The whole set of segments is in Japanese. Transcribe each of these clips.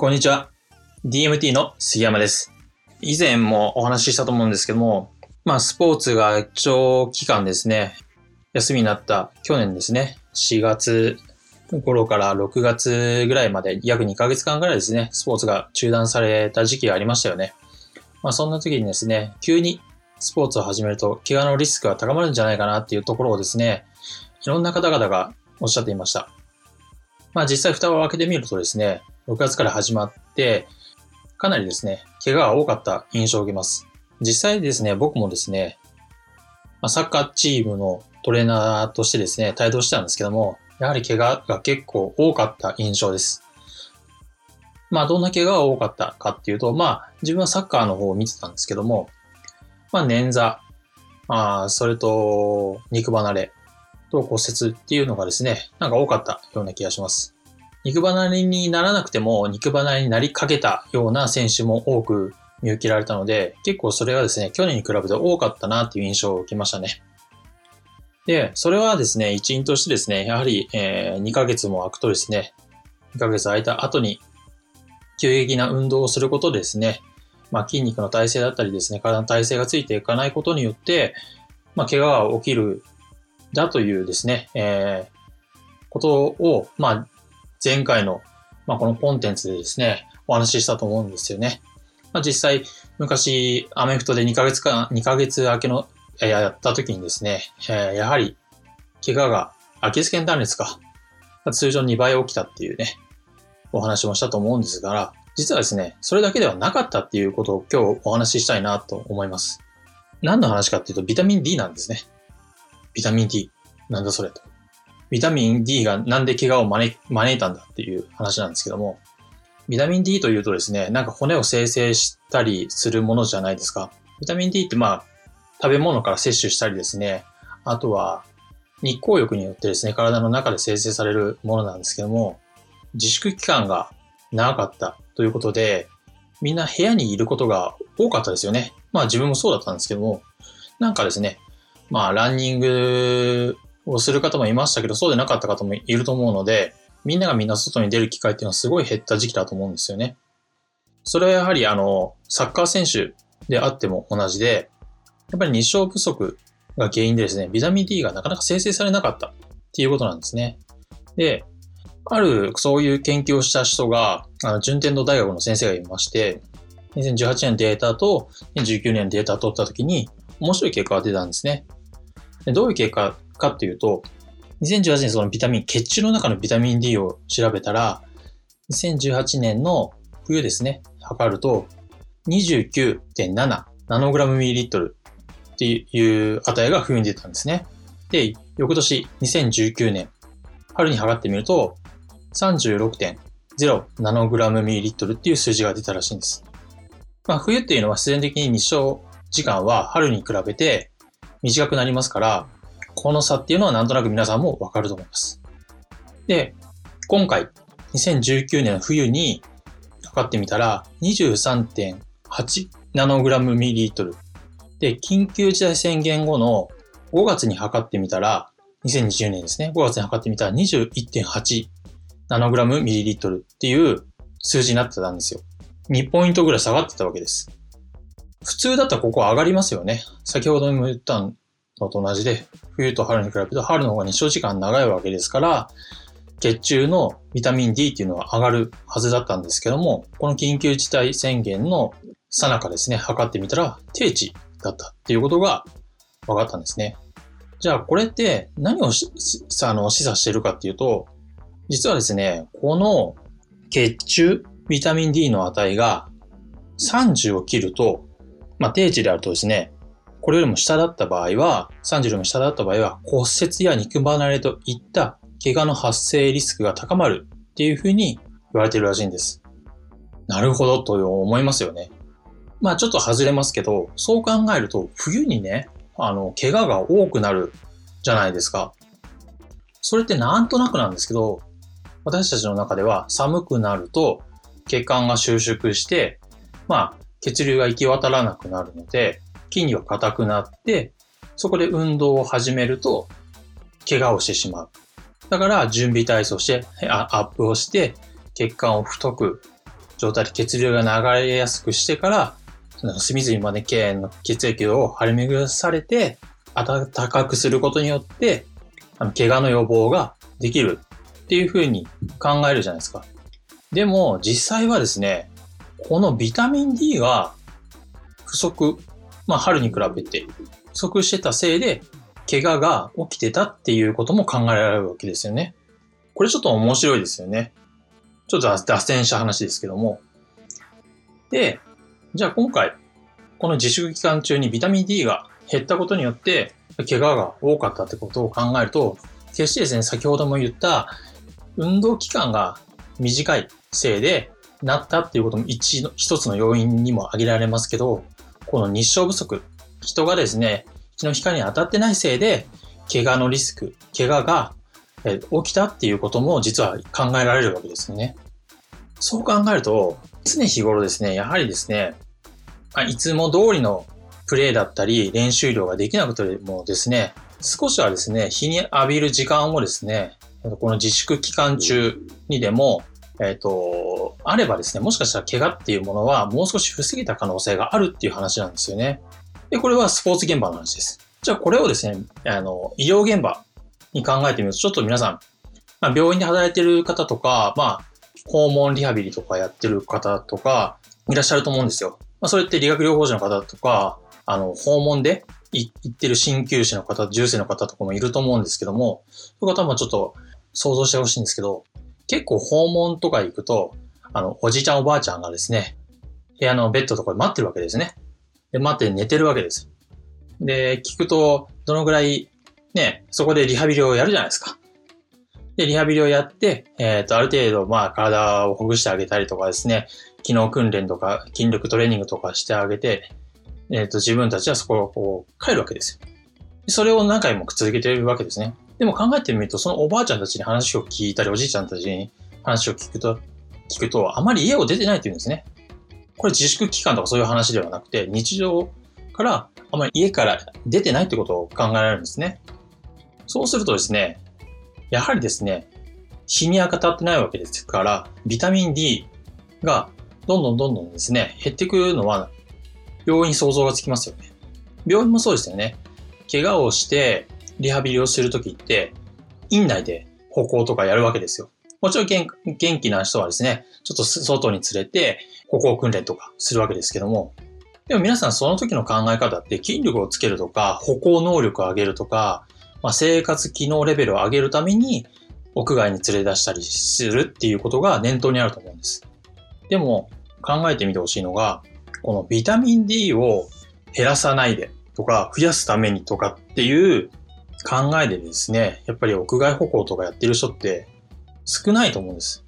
こんにちは。DMT の杉山です。以前もお話ししたと思うんですけども、まあ、スポーツが長期間ですね、休みになった去年ですね、4月頃から6月ぐらいまで約2ヶ月間ぐらいですね、スポーツが中断された時期がありましたよね。まあ、そんな時にですね、急にスポーツを始めると、怪我のリスクが高まるんじゃないかなっていうところをですね、いろんな方々がおっしゃっていました。まあ実際蓋を開けてみるとですね、6月から始まって、かなりですね、怪我が多かった印象を受けます。実際ですね、僕もですね、ま、サッカーチームのトレーナーとしてですね、帯同してたんですけども、やはり怪我が結構多かった印象です。まあどんな怪我が多かったかっていうと、まあ自分はサッカーの方を見てたんですけども、まあ捻挫、あそれと肉離れと骨折っていうのがですね、なんか多かったような気がします。肉離れにならなくても肉離れになりかけたような選手も多く見受けられたので、結構それがですね、去年に比べて多かったなっていう印象を受けましたね。で、それはですね、一因としてですね、やはり、えー2ヶ月も空くとですね、2ヶ月空いた後に急激な運動をすることでですね、まあ、筋肉の体勢だったりですね、体の体勢がついていかないことによって、まあ、怪我が起きる、だというですね、えーことを、まあ、前回の、まあ、このコンテンツでですね、お話ししたと思うんですよね。まあ、実際、昔、アメフトで2ヶ月間、2ヶ月明けの、えやった時にですね、えやはり、怪我が、アキレス腱断裂か、通常2倍起きたっていうね、お話もしたと思うんですが、実はですね、それだけではなかったっていうことを今日お話ししたいなと思います。何の話かっていうと、ビタミン D なんですね。ビタミン D。なんだそれと。ビタミン D がなんで怪我を招いたんだっていう話なんですけども、ビタミン D というとですね、なんか骨を生成したりするものじゃないですか。ビタミン D ってまあ、食べ物から摂取したりですね、あとは日光浴によってですね、体の中で生成されるものなんですけども、自粛期間が長かったということで、みんな部屋にいることが多かったですよね。まあ自分もそうだったんですけども、なんかですね、まあランニングをする方もいましたけど、そうでなかった方もいると思うので、みんながみんな外に出る機会っていうのはすごい減った時期だと思うんですよね。それはやはりあの、サッカー選手であっても同じで、やっぱり日照不足が原因でですね、ビタミン D がなかなか生成されなかったっていうことなんですね。で、あるそういう研究をした人が、あの順天堂大学の先生がいまして、2018年のデータと2019年のデータを取ったときに面白い結果が出たんですね。でどういう結果かっていうと、2018年そのビタミン、血中の中のビタミン D を調べたら、2018年の冬ですね、測ると29.7ナノグラムミリリットルっていう値が冬に出たんですね。で、翌年2019年、春に測ってみると36.0ナノグラムミリリットルっていう数字が出たらしいんです。まあ冬っていうのは自然的に日照時間は春に比べて短くなりますから、この差っていうのはなんとなく皆さんもわかると思います。で、今回、2019年の冬に測ってみたら、23.8ナノグラムミリリットル。で、緊急事態宣言後の5月に測ってみたら、2020年ですね、5月に測ってみたら21.8ナノグラムミリリットルっていう数字になってたんですよ。2ポイントぐらい下がってたわけです。普通だったらここ上がりますよね。先ほども言ったと同じで、冬と春に比べると春の方が日照時間長いわけですから、血中のビタミン D っていうのは上がるはずだったんですけども、この緊急事態宣言の最中ですね、測ってみたら低値だったっていうことが分かったんですね。じゃあこれって何をあの示唆してるかっていうと、実はですね、この血中ビタミン D の値が30を切ると、まあ低値であるとですね、これよりも下だった場合は、30よりも下だった場合は骨折や肉離れといった怪我の発生リスクが高まるっていうふうに言われてるらしいんです。なるほどと思いますよね。まあちょっと外れますけど、そう考えると冬にね、あの、怪我が多くなるじゃないですか。それってなんとなくなんですけど、私たちの中では寒くなると血管が収縮して、まあ血流が行き渡らなくなるので、筋肉が硬くなって、そこで運動を始めると怪我をしてしまう。だから準備体操して、アップをして、血管を太く状態で血流が流れやすくしてから、その隅々まで経の血液を張り巡らされて、暖かくすることによって、あの、怪我の予防ができるっていうふうに考えるじゃないですか。でも、実際はですね、このビタミン D が不足、まあ春に比べて不足してたせいで、怪我が起きてたっていうことも考えられるわけですよね。これちょっと面白いですよね。ちょっと脱線した話ですけども。で、じゃあ今回、この自粛期間中にビタミン D が減ったことによって、怪我が多かったってことを考えると、決してですね、先ほども言った運動期間が短いせいでなったっていうことも一一つの要因にも挙げられますけど、この日照不足、人がですね、日の光に当たってないせいで、怪我のリスク、怪我が起きたっていうことも実は考えられるわけですよね。そう考えると、常日頃ですね、やはりですね、いつも通りのプレイだったり練習量ができなくてもですね、少しはですね、日に浴びる時間をですね、この自粛期間中にでも、えっ、ー、と、あればですね、もしかしたら怪我っていうものはもう少し防げた可能性があるっていう話なんですよね。で、これはスポーツ現場の話です。じゃあこれをですね、あの、医療現場に考えてみると、ちょっと皆さん、まあ、病院で働いてる方とか、まあ、訪問リハビリとかやってる方とか、いらっしゃると思うんですよ。まあ、それって理学療法士の方とか、あの、訪問で行ってる鍼灸師の方、重生の方とかもいると思うんですけども、そういう方もちょっと想像してほしいんですけど、結構訪問とか行くと、あの、おじいちゃんおばあちゃんがですね、部屋のベッドとかで待ってるわけですね。で、待って寝てるわけです。で、聞くと、どのぐらい、ね、そこでリハビリをやるじゃないですか。で、リハビリをやって、えっ、ー、と、ある程度、まあ、体をほぐしてあげたりとかですね、機能訓練とか、筋力トレーニングとかしてあげて、えっ、ー、と、自分たちはそこをこう、帰るわけですよ。それを何回も続けてるわけですね。でも考えてみると、そのおばあちゃんたちに話を聞いたり、おじいちゃんたちに話を聞くと、聞くと、あまり家を出てないって言うんですね。これ自粛期間とかそういう話ではなくて、日常からあまり家から出てないってことを考えられるんですね。そうするとですね、やはりですね、日に当たってないわけですから、ビタミン D がどんどんどんどんですね、減っていくのは、病院想像がつきますよね。病院もそうですよね。怪我をしてリハビリをするときって、院内で歩行とかやるわけですよ。もちろん元気な人はですね、ちょっと外に連れて歩行訓練とかするわけですけども、でも皆さんその時の考え方って筋力をつけるとか、歩行能力を上げるとか、まあ、生活機能レベルを上げるために屋外に連れ出したりするっていうことが念頭にあると思うんです。でも考えてみてほしいのが、このビタミン D を減らさないでとか増やすためにとかっていう考えでですね、やっぱり屋外歩行とかやってる人って少ないと思うんです。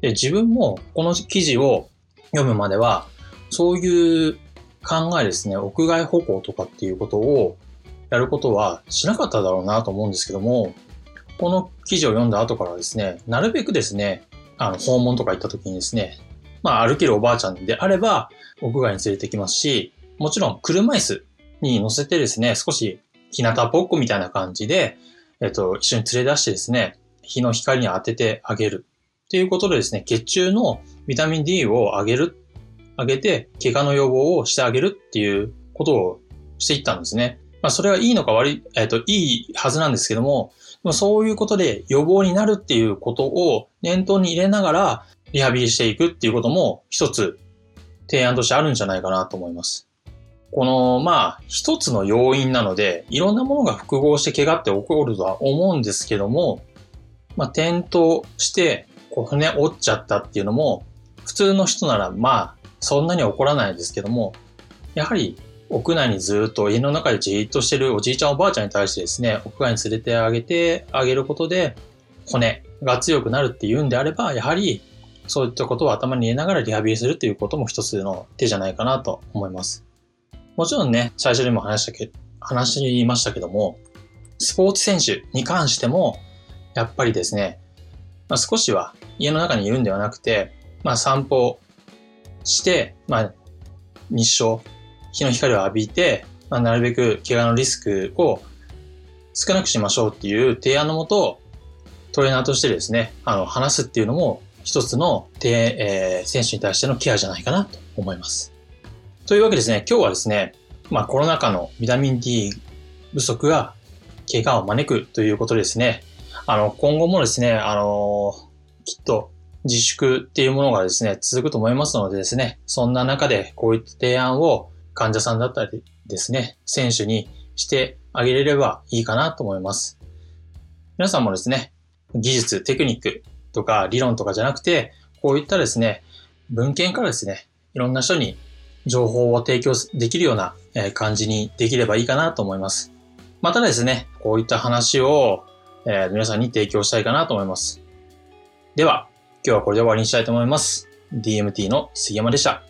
で、自分もこの記事を読むまでは、そういう考えですね、屋外歩行とかっていうことをやることはしなかっただろうなと思うんですけども、この記事を読んだ後からですね、なるべくですね、あの、訪問とか行った時にですね、まあ歩けるおばあちゃんであれば、屋外に連れてきますし、もちろん車椅子に乗せてですね、少し日向ぼっこみたいな感じで、えっと、一緒に連れ出してですね、日の光に当ててあげる。っていうことでですね、血中のビタミン D を上げる、上げて、怪我の予防をしてあげるっていうことをしていったんですね。まあ、それはいいのか悪い、えっ、と、いいはずなんですけども、でもそういうことで予防になるっていうことを念頭に入れながら、リハビリしていくっていうことも一つ提案としてあるんじゃないかなと思います。この、まあ、一つの要因なので、いろんなものが複合して怪我って起こるとは思うんですけども、まあ、転倒して、こう骨折っちゃったっていうのも、普通の人なら、まあ、そんなに起こらないですけども、やはり屋内にずっと家の中でじーっとしてるおじいちゃんおばあちゃんに対してですね、屋外に連れてあげてあげることで、骨が強くなるっていうんであれば、やはりそういったことを頭に入れながらリハビリするっていうことも一つの手じゃないかなと思います。もちろんね、最初にも話したけ、話しましたけども、スポーツ選手に関しても、やっぱりですね、まあ、少しは家の中にいるんではなくて、まあ、散歩して、まあ、日照、日の光を浴びて、まあ、なるべく怪我のリスクを少なくしましょうっていう提案のもと、トレーナーとしてですね、あの、話すっていうのも一つの、えー、選手に対してのケアじゃないかなと思います。というわけですね、今日はですね、まあコロナ禍のビタミン D 不足が怪我を招くということですね。あの、今後もですね、あのきっと自粛っていうものがですね、続くと思いますのでですね、そんな中でこういった提案を患者さんだったりですね、選手にしてあげれればいいかなと思います。皆さんもですね、技術、テクニックとか理論とかじゃなくて、こういったですね、文献からですね、いろんな人に情報を提供できるような感じにできればいいかなと思います。またですね、こういった話を、え皆さんに提供したいかなと思います。では、今日はこれで終わりにしたいと思います。DMT の杉山でした。